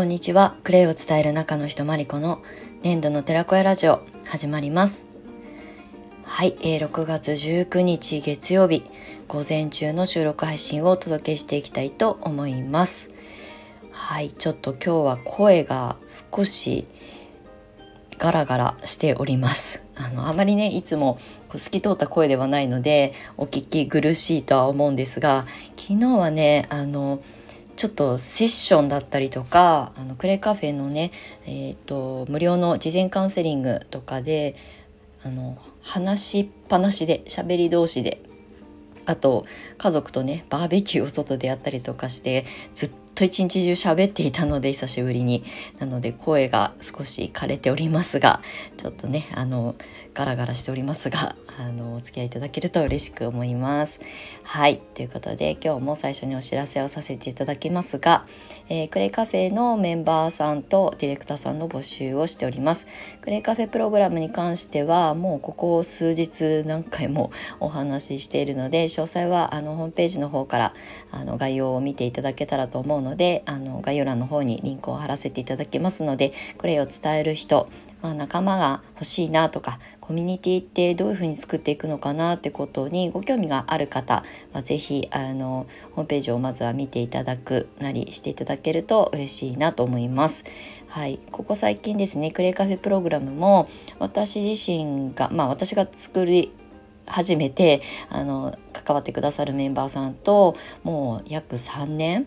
こんにちは。クレイを伝える中の人マリコの年度の寺子屋ラジオ始まります。はい、えー、6月19日月曜日午前中の収録配信をお届けしていきたいと思います。はい、ちょっと今日は声が少しガラガラしております。あのあまりねいつも透き通った声ではないのでお聞き苦しいとは思うんですが昨日はねあのちょっとセッションだったりとかあのクレカフェのね、えーと、無料の事前カウンセリングとかであの話しっぱなしで喋り同士であと家族とねバーベキューを外でやったりとかしてずっと一日中喋っていたので久しぶりに。なので声が少し枯れておりますがちょっとねあのガラガラしておりますがあのお付き合いいただけると嬉しく思います。はい。ということで今日も最初にお知らせをさせていただきますが、えー、クレイカフェのメンバーさんとディレクターさんの募集をしております。クレイカフェプログラムに関してはもうここ数日何回もお話ししているので詳細はあのホームページの方からあの概要を見ていただけたらと思うののであの概要欄の方にリンクを貼らせていただきますのでこれを伝える人、まあ、仲間が欲しいなとかコミュニティってどういうふうに作っていくのかなってことにご興味がある方は是非あのホームページをまずは見ていただくなりしていただけると嬉しいなと思います。はい、ここ最近ですねクレイカフェプログラムも私自身がまあ私が作り始めてあの関わってくださるメンバーさんともう約3年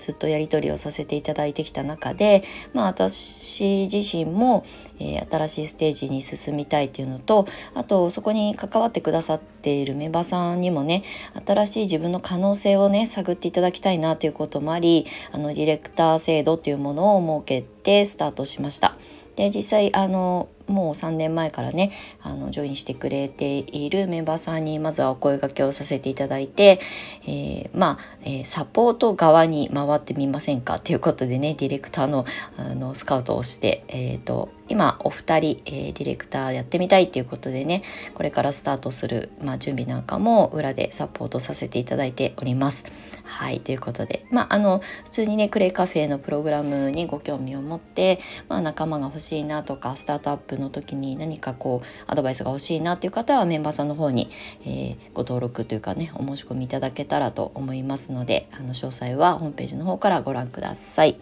ずっとやり取りをさせていただいてきた中で、まあ、私自身も、えー、新しいステージに進みたいというのとあとそこに関わってくださっているメンバーさんにもね新しい自分の可能性をね探っていただきたいなということもありあのディレクター制度というものを設けてスタートしました。で実際あのもう3年前からねあのジョインしてくれているメンバーさんにまずはお声がけをさせていただいて、えー、まあ、えー、サポート側に回ってみませんか？ということでねディレクターのあのスカウトをして、えーと、今お二人、えー、ディレクターやってみたいっていうことでねこれからスタートする、まあ、準備なんかも裏でサポートさせていただいております。はいということでまああの普通にねクレイカフェのプログラムにご興味を持って、まあ、仲間が欲しいなとかスタートアップの時に何かこうアドバイスが欲しいなっていう方はメンバーさんの方に、えー、ご登録というかねお申し込みいただけたらと思いますのであの詳細はホームページの方からご覧ください。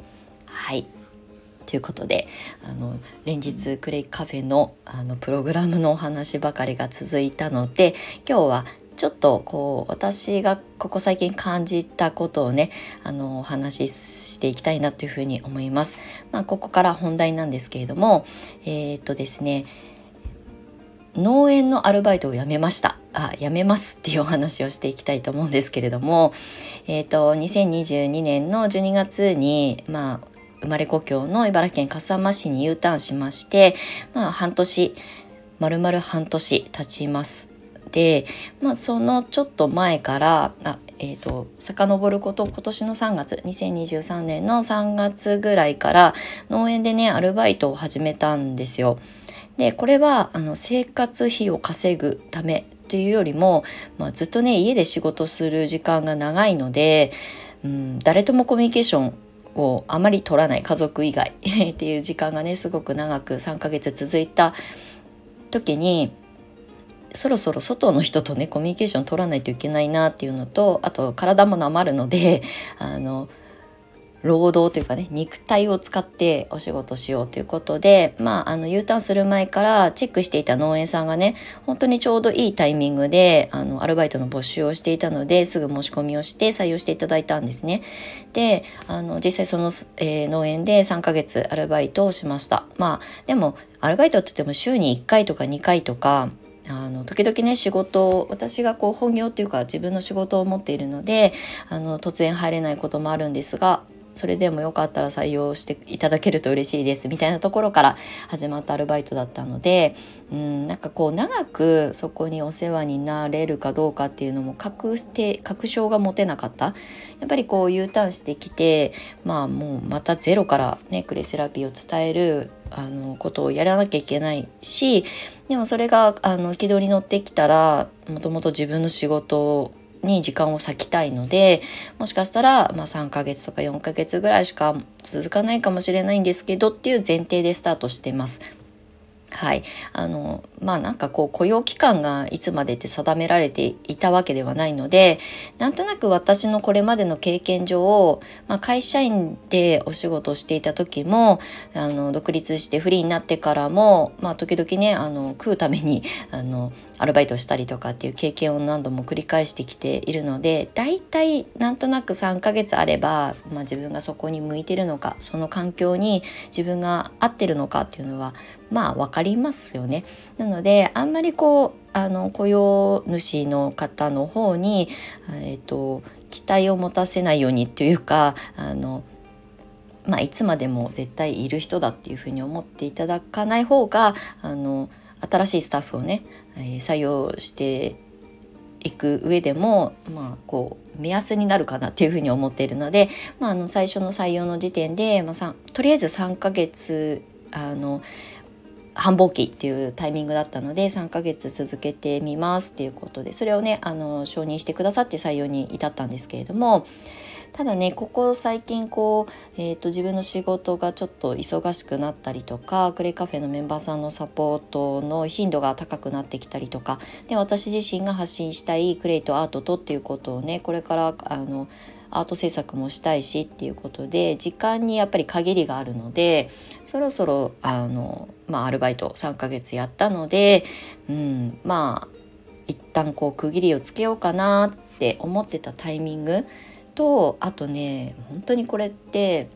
はいということであの連日クレイカフェのあのプログラムのお話ばかりが続いたので今日はちょっとこう私がここ最近感じたことをねあのお話ししていきたいなというふうに思います。まあ、ここから本題なんですけれどもえー、っとですね農園のアルバイトを辞めました。あ、辞めますっていうお話をしていきたいと思うんですけれども、えっ、と、2022年の12月に、まあ、生まれ故郷の茨城県笠間市に U ターンしまして、まあ、半年、丸々半年経ちます。で、まあ、そのちょっと前からあ、えーと、遡ること今年の3月2023年の3月ぐらいから農園でねアルバイトを始めたんですよ。でこれはあの生活費を稼ぐためというよりも、まあ、ずっとね家で仕事する時間が長いので、うん、誰ともコミュニケーションをあまり取らない家族以外 っていう時間がねすごく長く3ヶ月続いた時にそろそろ外の人とねコミュニケーション取らないといけないなっていうのとあと体もなまるのであの労働というかね肉体を使ってお仕事しようということでまああの U ターンする前からチェックしていた農園さんがね本当にちょうどいいタイミングであのアルバイトの募集をしていたのですぐ申し込みをして採用していただいたんですね。であの実際その、えー、農園で3ヶ月アルバイトをしました。まあでもアルバイトって言っても週に1回とか2回とかあの時々ね仕事私がこう本業っていうか自分の仕事を持っているのであの突然入れないこともあるんですがそれでもよかったら採用していただけると嬉しいですみたいなところから始まったアルバイトだったのでうんなんかこう長くそこにお世話になれるかどうかっていうのも確定確証が持てなかった。やっぱりこう U ターンしてきてまあもうまたゼロからねクレセラピーを伝えるあのことをやらなきゃいけないしでもそれがあの軌道に乗ってきたらもともと自分の仕事に時間を割きたいのでもしかしたら、まあ、3ヶ月とか4ヶ月ぐらいしか続かないかもしれないんですけどっていう前提でスタートしてます。はい。あの、まあなんかこう雇用期間がいつまでって定められていたわけではないので、なんとなく私のこれまでの経験上、まあ、会社員でお仕事をしていた時も、あの、独立してフリーになってからも、まあ時々ね、あの、食うために、あの、アルバイトしたりとかっていう経験を何度も繰り返してきているので大体なんとなく3ヶ月あれば、まあ、自分がそこに向いてるのかその環境に自分が合ってるのかっていうのはまあ分かりますよね。なのであんまりこうあの雇用主の方の方に、えーと、期待を持たせないようにっていうかあのまあ、いつまでも絶対いる人だっていうふうに思っていただかない方があの新しいスタッフをね、えー、採用していく上でも、まあ、こう目安になるかなっていうふうに思っているので、まあ、あの最初の採用の時点で、まあ、とりあえず3ヶ月あの繁忙期っていうタイミングだったので3ヶ月続けてみますっていうことでそれをねあの承認してくださって採用に至ったんですけれどもただねここ最近こう、えーと、自分の仕事がちょっと忙しくなったりとかクレカフェのメンバーさんのサポートの頻度が高くなってきたりとかで私自身が発信したいクレイとアートとっていうことをねこれからあのアート制作もしたいしっていうことで時間にやっぱり限りがあるのでそろそろあの、まあ、アルバイト3ヶ月やったので、うん、まあ一旦こう区切りをつけようかなって思ってたタイミングとあとね本当にこれって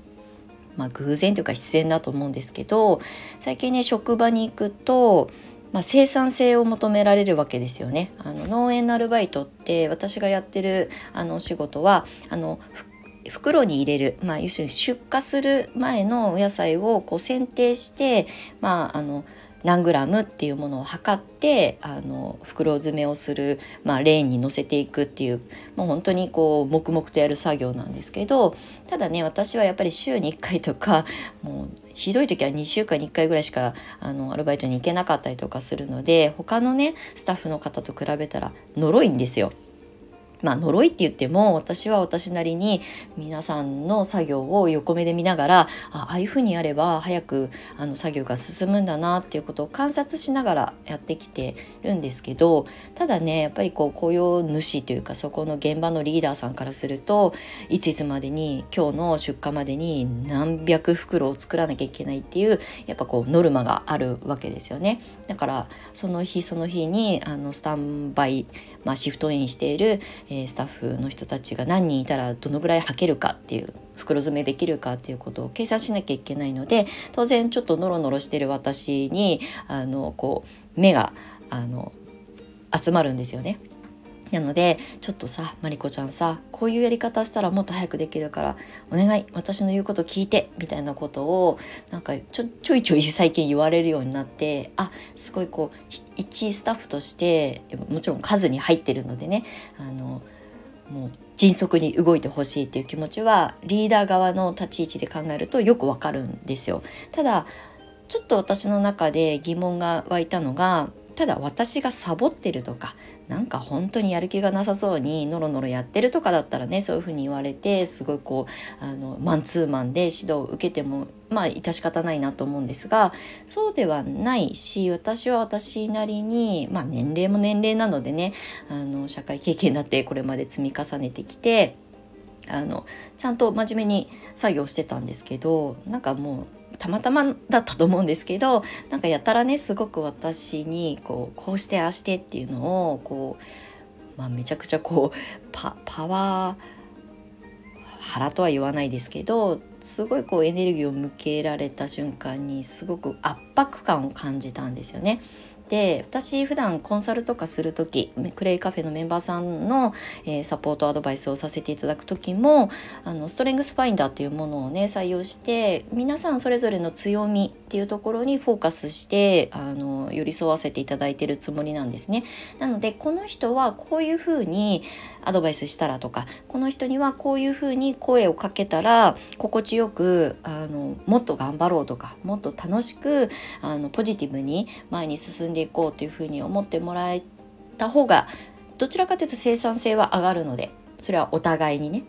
まあ偶然というか必然だと思うんですけど最近ね職場に行くとまあ、生産性を求められるわけですよね。あの農園のアルバイトって私がやってるあの仕事はあの袋に入れる、まあ、要するに出荷する前のお野菜をこう選定して、まあ、あの何グラムっていうものを測ってあの袋詰めをする、まあ、レーンに乗せていくっていうもう本当にこう黙々とやる作業なんですけどただね私はやっぱり週に1回とかもうひどい時は2週間に1回ぐらいしかあのアルバイトに行けなかったりとかするので他のねスタッフの方と比べたら呪いんですよ。まあ呪いって言っても私は私なりに皆さんの作業を横目で見ながらああいうふうにやれば早くあの作業が進むんだなっていうことを観察しながらやってきてるんですけどただねやっぱりこう雇用主というかそこの現場のリーダーさんからするといついつまでに今日の出荷までに何百袋を作らなきゃいけないっていうやっぱこうノルマがあるわけですよね。だからその日その日にあのスタンバイ、まあ、シフトインしているえー、スタッフの人たちが何人いたらどのぐらい履けるかっていう袋詰めできるかっていうことを計算しなきゃいけないので当然ちょっとノロノロしてる私にあのこう目があの集まるんですよね。なのでちょっとさまりこちゃんさこういうやり方したらもっと早くできるからお願い私の言うこと聞いてみたいなことをなんかちょちょいちょい 最近言われるようになってあすごいこう一スタッフとしてもちろん数に入ってるのでねあのもう迅速に動いてほしいっていう気持ちはリーダー側の立ち位置で考えるとよくわかるんですよ。ただちょっと私の中で疑問が湧いたのがただ私がサボってるとかなんか本当にやる気がなさそうにノロノロやってるとかだったらねそういうふうに言われてすごいこうあのマンツーマンで指導を受けてもまあ致し方ないなと思うんですがそうではないし私は私なりにまあ年齢も年齢なのでねあの社会経験だってこれまで積み重ねてきてあのちゃんと真面目に作業してたんですけどなんかもうたまたまだったと思うんですけどなんかやたらねすごく私にこうこうしてああしてっていうのをこう、まあ、めちゃくちゃこうパパワー腹とは言わないですけどすごいこうエネルギーを向けられた瞬間にすごく圧迫感を感じたんですよね。で私普段コンサルとかする時クレイカフェのメンバーさんの、えー、サポートアドバイスをさせていただく時もあのストレングスファインダーっていうものをね採用して皆さんそれぞれの強みっていうところにフォーカスしてあの寄り添わせていただいてるつもりなんですね。なのでこの人はこういうふうにアドバイスしたらとかこの人にはこういうふうに声をかけたら心地よくあのもっと頑張ろうとかもっと楽しくあのポジティブに前に進んでいこうというふうに思ってもらえた方がどちらかというと生産性は上がるのでそれはお互いにね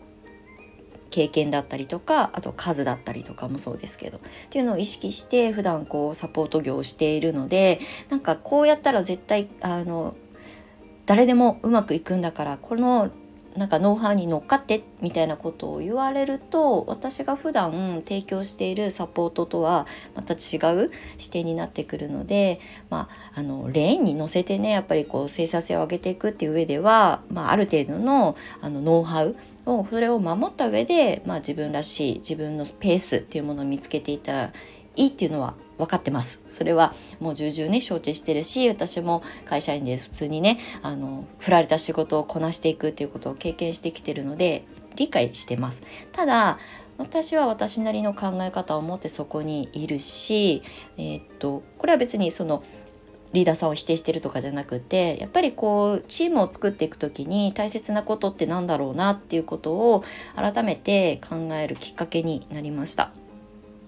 経験だったりとかあと数だったりとかもそうですけどっていうのを意識して普段こうサポート業をしているのでなんかこうやったら絶対あの誰でもうまくいくんだからこのなんかノウハウに乗っかってみたいなことを言われると私が普段提供しているサポートとはまた違う視点になってくるので、まあ、あのレーンに乗せてねやっぱりこう生産性を上げていくっていう上では、まあ、ある程度のあのノウハウをそれを守った上で、まあ、自分らしい自分のペースっていうものを見つけていたいいっていうのは分かってます。それはもう重々ね承知してるし私も会社員で普通にねあの振られた仕事をこなしていくっていうことを経験してきてるので理解してます。ただ私は私なりの考え方を持ってそこにいるし、えー、っとこれは別にそのリーダーさんを否定してるとかじゃなくてやっぱりこうチームを作っていく時に大切なことって何だろうなっていうことを改めて考えるきっかけになりました。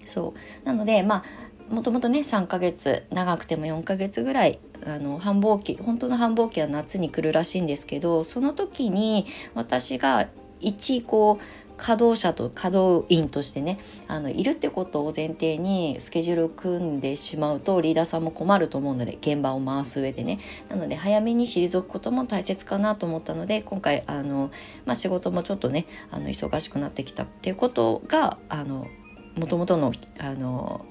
そう。なのでまあもともとね3ヶ月長くても4ヶ月ぐらいあの繁忙期本当の繁忙期は夏に来るらしいんですけどその時に私が一こう稼働者と稼働員としてねあのいるってことを前提にスケジュールを組んでしまうとリーダーさんも困ると思うので現場を回す上でね。なので早めに退くことも大切かなと思ったので今回あの、まあ、仕事もちょっとねあの忙しくなってきたっていうことがあのもともとのあの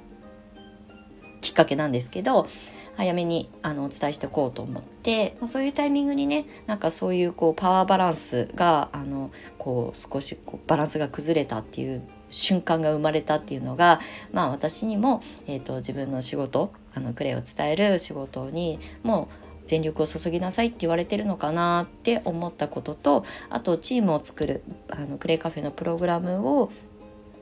きっかけなんですけど早めにあのお伝えしておこうと思って、ま、そういうタイミングにねなんかそういうこうパワーバランスがあのこう少しこうバランスが崩れたっていう瞬間が生まれたっていうのが、まあ、私にも、えーと、自分の仕事あのクレイを伝える仕事にもう全力を注ぎなさいって言われてるのかなって思ったこととあとチームを作るあのクレイカフェのプログラムを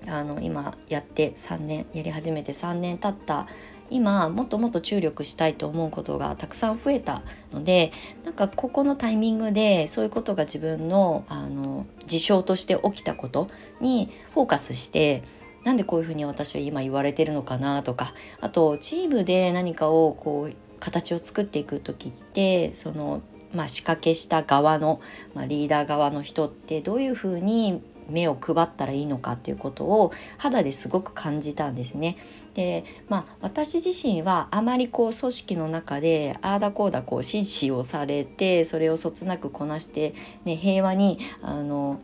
あの今やって3年やり始めて3年経った今もっともっと注力したいと思うことがたくさん増えたのでなんかここのタイミングでそういうことが自分のあの事象として起きたことにフォーカスしてなんでこういうふうに私は今言われてるのかなとかあとチームで何かをこう形を作っていく時ってそのまあ、仕掛けした側の、まあ、リーダー側の人ってどういうふうに目を配ったらいいのかっていうことを肌ですごく感じたんですね。でまあ私自身はあまりこう組織の中でああだこうだこう指示をされてそれをそつなくこなして、ね、平和にあの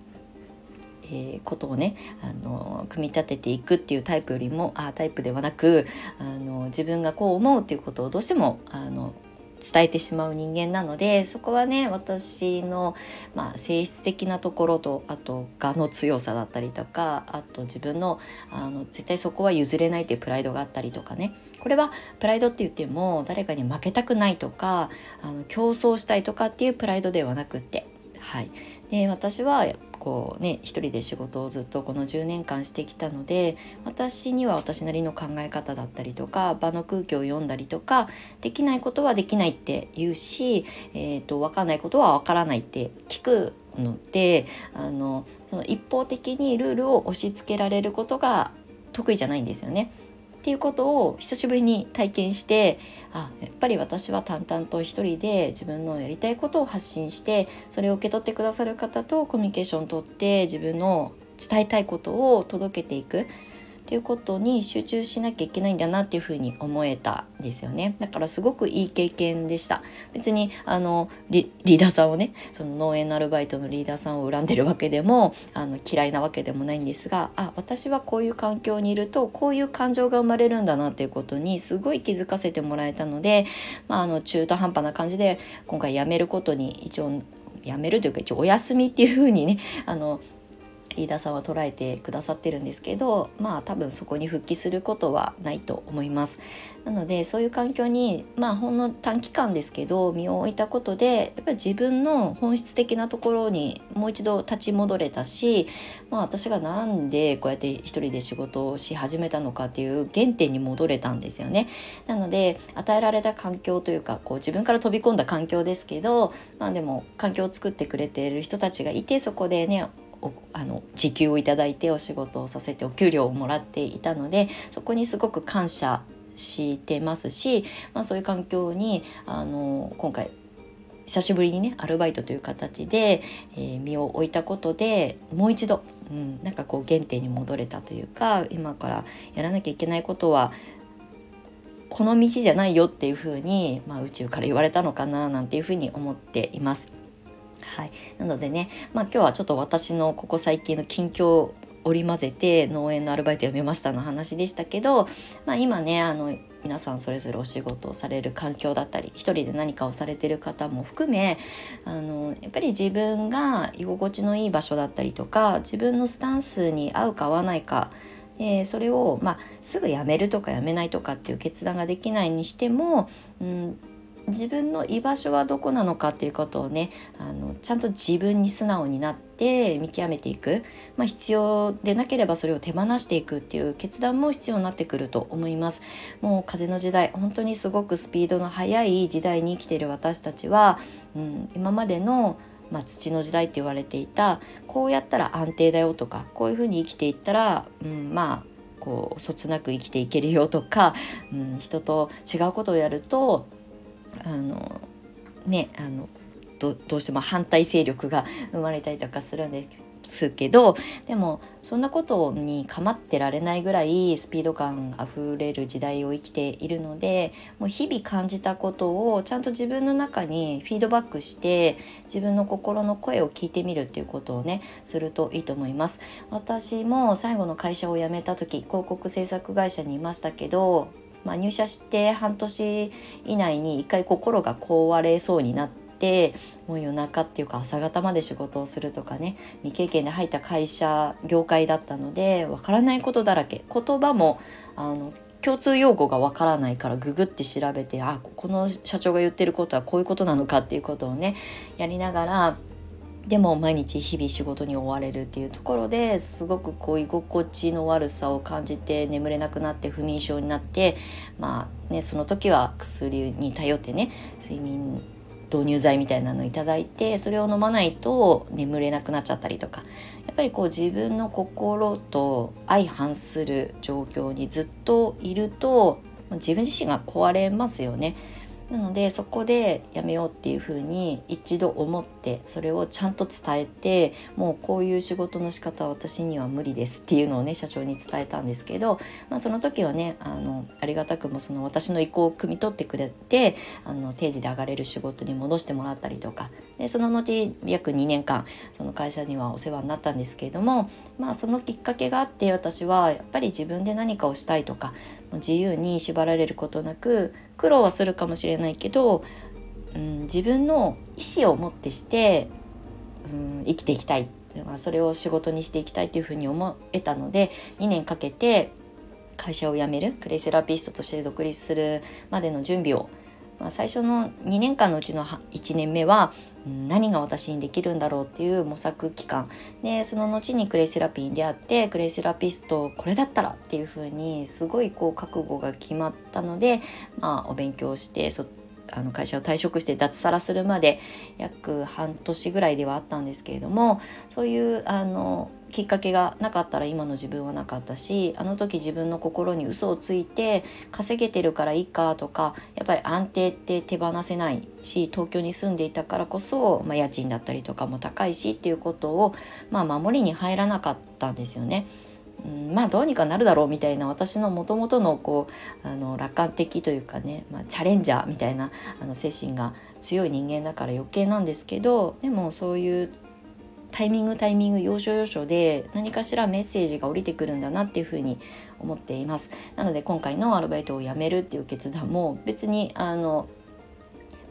えー、ことをねあの組み立てていくっていうタイプよりもあタイプではなくあの自分がこう思うっていうことをどうしてもあの伝えてしまう人間なのでそこはね私の、まあ、性質的なところとあと我の強さだったりとかあと自分のあの絶対そこは譲れないっていうプライドがあったりとかねこれはプライドって言っても誰かに負けたくないとかあの競争したいとかっていうプライドではなくってはい。で私はこうね一人で仕事をずっとこの10年間してきたので私には私なりの考え方だったりとか場の空気を読んだりとかできないことはできないって言うし、えーと、分かんないことは分からないって聞くのであのその一方的にルールを押し付けられることが得意じゃないんですよね。っていうことを久しぶりに体験してあやっぱり私は淡々と一人で自分のやりたいことを発信してそれを受け取ってくださる方とコミュニケーションをとって自分の伝えたいことを届けていく。っていうことに集中しなきゃいけないんだなっていうふうに思えたんですよね。だからすごくいい経験でした。別にあのリーダーさんをねその農園のアルバイトのリーダーさんを恨んでるわけでもあの嫌いなわけでもないんですがあ私はこういう環境にいるとこういう感情が生まれるんだなっていうことにすごい気づかせてもらえたので、まあ、あの中途半端な感じで今回辞めることに一応辞めるというか一応お休みっていうふうにねあのリーダーさんは捉えてくださってるんですけどまあ多分そこに復帰することはないと思います。なのでそういう環境にまあほんの短期間ですけど身を置いたことでやっぱり自分の本質的なところにもう一度立ち戻れたし、まあ、私が何でこうやって一人で仕事をし始めたのかっていう原点に戻れたんですよね。なので与えられた環境というかこう自分から飛び込んだ環境ですけどまあでも環境を作ってくれている人たちがいてそこでねあの時給をいただいてお仕事をさせてお給料をもらっていたのでそこにすごく感謝してますし、まあ、そういう環境にあの今回久しぶりにねアルバイトという形で、えー、身を置いたことでもう一度、うん、なんかこう原点に戻れたというか今からやらなきゃいけないことはこの道じゃないよっていうふうに、まあ、宇宙から言われたのかななんていうふうに思っています。はい、なのでね、まあ、今日はちょっと私のここ最近の近況を織り交ぜて農園のアルバイト辞めましたの話でしたけど、まあ、今ねあの皆さんそれぞれお仕事をされる環境だったり一人で何かをされてる方も含めあのやっぱり自分が居心地のいい場所だったりとか自分のスタンスに合うか合わないかでそれを、まあ、すぐやめるとかやめないとかっていう決断ができないにしても、うん、自分の居場所はどこなのかっていうことをねあのちゃんと自分に素直になって見極めていく、まあ、必要でなければそれを手放していくっていう決断も必要になってくると思います。もう風の時代本当にすごくスピードの速い時代に生きている私たちは、うん、今までのまあ、土の時代って言われていたこうやったら安定だよとかこういうふうに生きていったら、うん、まあこうそつなく生きていけるよとか、うん、人と違うことをやるとあのねあのどうしても反対勢力が生まれたりとかするんですけどでもそんなことに構ってられないぐらいスピード感あふれる時代を生きているのでもう日々感じたことをちゃんと自分の中にフィードバックして自分の心の声を聞いてみるっていうことをねするといいと思います。私も最後の会社を辞めた時広告制作会社にいましたけどまあ、入社して半年以内に一回心が壊れそうになってもう夜中っていうか朝方まで仕事をするとかね未経験で入った会社業界だったのでわからないことだらけ。言葉もあの共通用語がわからないからググって調べてあこの社長が言ってることはこういうことなのかっていうことをねやりながらでも毎日日々仕事に追われるっていうところですごくこう居心地の悪さを感じて眠れなくなって不眠症になってまあねその時は薬に頼ってね睡眠導入剤みたいなのを頂いてそれを飲まないと眠れなくなっちゃったりとかやっぱりこう自分の心と相反する状況にずっといると自分自身が壊れますよね。なのでそこでやめようっていうふうに一度思ってそれをちゃんと伝えてもうこういう仕事の仕方は私には無理ですっていうのをね社長に伝えたんですけど、まあ、その時はねあのありがたくもその私の意向を汲み取ってくれてあの定時で上がれる仕事に戻してもらったりとかでその後約2年間その会社にはお世話になったんですけれどもまあそのきっかけがあって私はやっぱり自分で何かをしたいとか自由に縛られることなく苦労はするかもしれないけど、うん、自分の意思を持ってして、うん、生きていきたい。あそれを仕事にしていきたいというふうに思えたので2年かけて会社を辞めるクレイセラピストとして独立するまでの準備をまあ、最初の2年間のうちの1年目は、何が私にできるんだろうっていう模索期間。でその後にクレイセラピーに出会ってクレイセラピストこれだったらっていう風にすごいこう覚悟が決まったので、まあ、お勉強してそあの会社を退職して脱サラするまで約半年ぐらいではあったんですけれどもそういうあのきっかけがなかったら今の自分はなかったしあの時自分の心に嘘をついて稼げてるからいいかとかやっぱり安定って手放せないし東京に住んでいたからこそ、まあ、家賃だったりとかも高いしっていうことを、まあ、守りに入らなかったんですよね。うん、まあどうにかなるだろうみたいな私のもともとのこうあの楽観的というかね、まあ、チャレンジャーみたいなあの精神が強い人間だから余計なんですけどでもそういうタイミングタイミング要所要所で何かしらメッセージが降りてくるんだなっていうふうに思っていますなので今回のアルバイトを辞めるっていう決断も別にあの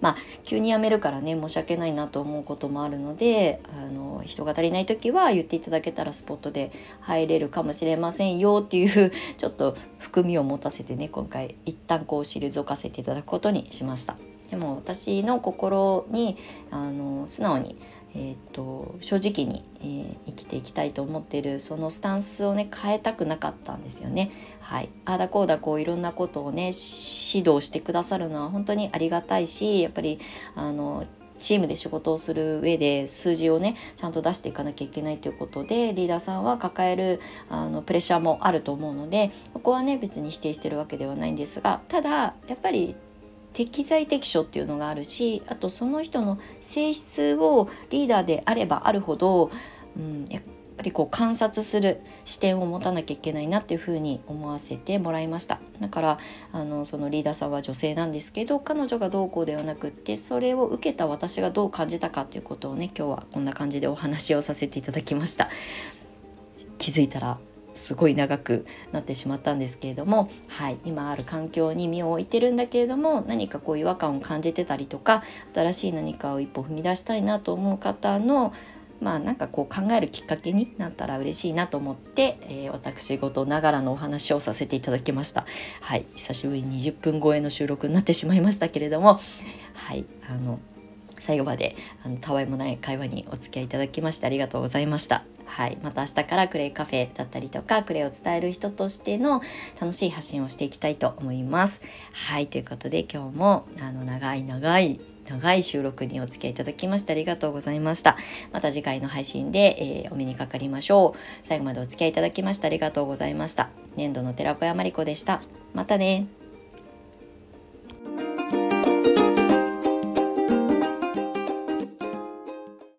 まあ急に辞めるからね申し訳ないなと思うこともあるのであの人が足りない時は言っていただけたらスポットで入れるかもしれませんよっていうちょっと含みを持たせてね今回一旦こう退かせていただくことにしました。でも私の心にあの素直にえーと、正直に、えー、生きていきたいと思っているそのスタンスをね変えたくなかったんですよね。はい、ああだこうだこういろんなことをね指導してくださるのは本当にありがたいしやっぱりあのチームで仕事をする上で数字をねちゃんと出していかなきゃいけないということでリーダーさんは抱えるあのプレッシャーもあると思うのでここはね別に否定してるわけではないんですがただやっぱり適材適所っていうのがあるしあとその人の性質をリーダーであればあるほど、うん、やっぱりこう観察する視点を持たなきゃいけないなっていうふうに思わせてもらいました。だからあのそのリーダーさんは女性なんですけど彼女がどうこうではなくってそれを受けた私がどう感じたかっていうことをね今日はこんな感じでお話をさせていただきました。気づいたらすごい長くなってしまったんですけれども、はい、今ある環境に身を置いてるんだけれども何かこう違和感を感じてたりとか新しい何かを一歩踏み出したいなと思う方のまあなんかこう考えるきっかけになったら嬉しいなと思って、えー、私事ながらのお話をさせていただきました。はい久しぶりに20分超えの収録になってしまいましたけれどもはいあの最後まであのたわいもない会話にお付き合いいただきましてありがとうございました。はい、また明日からクレイカフェだったりとかクレイを伝える人としての楽しい発信をしていきたいと思います。はいということで今日もあの長い長い長い収録にお付き合いいただきましてありがとうございました。また次回の配信で、えー、お目にかかりましょう。最後までお付き合いいただきましてありがとうございました。年度の寺子屋まりこでした。またね。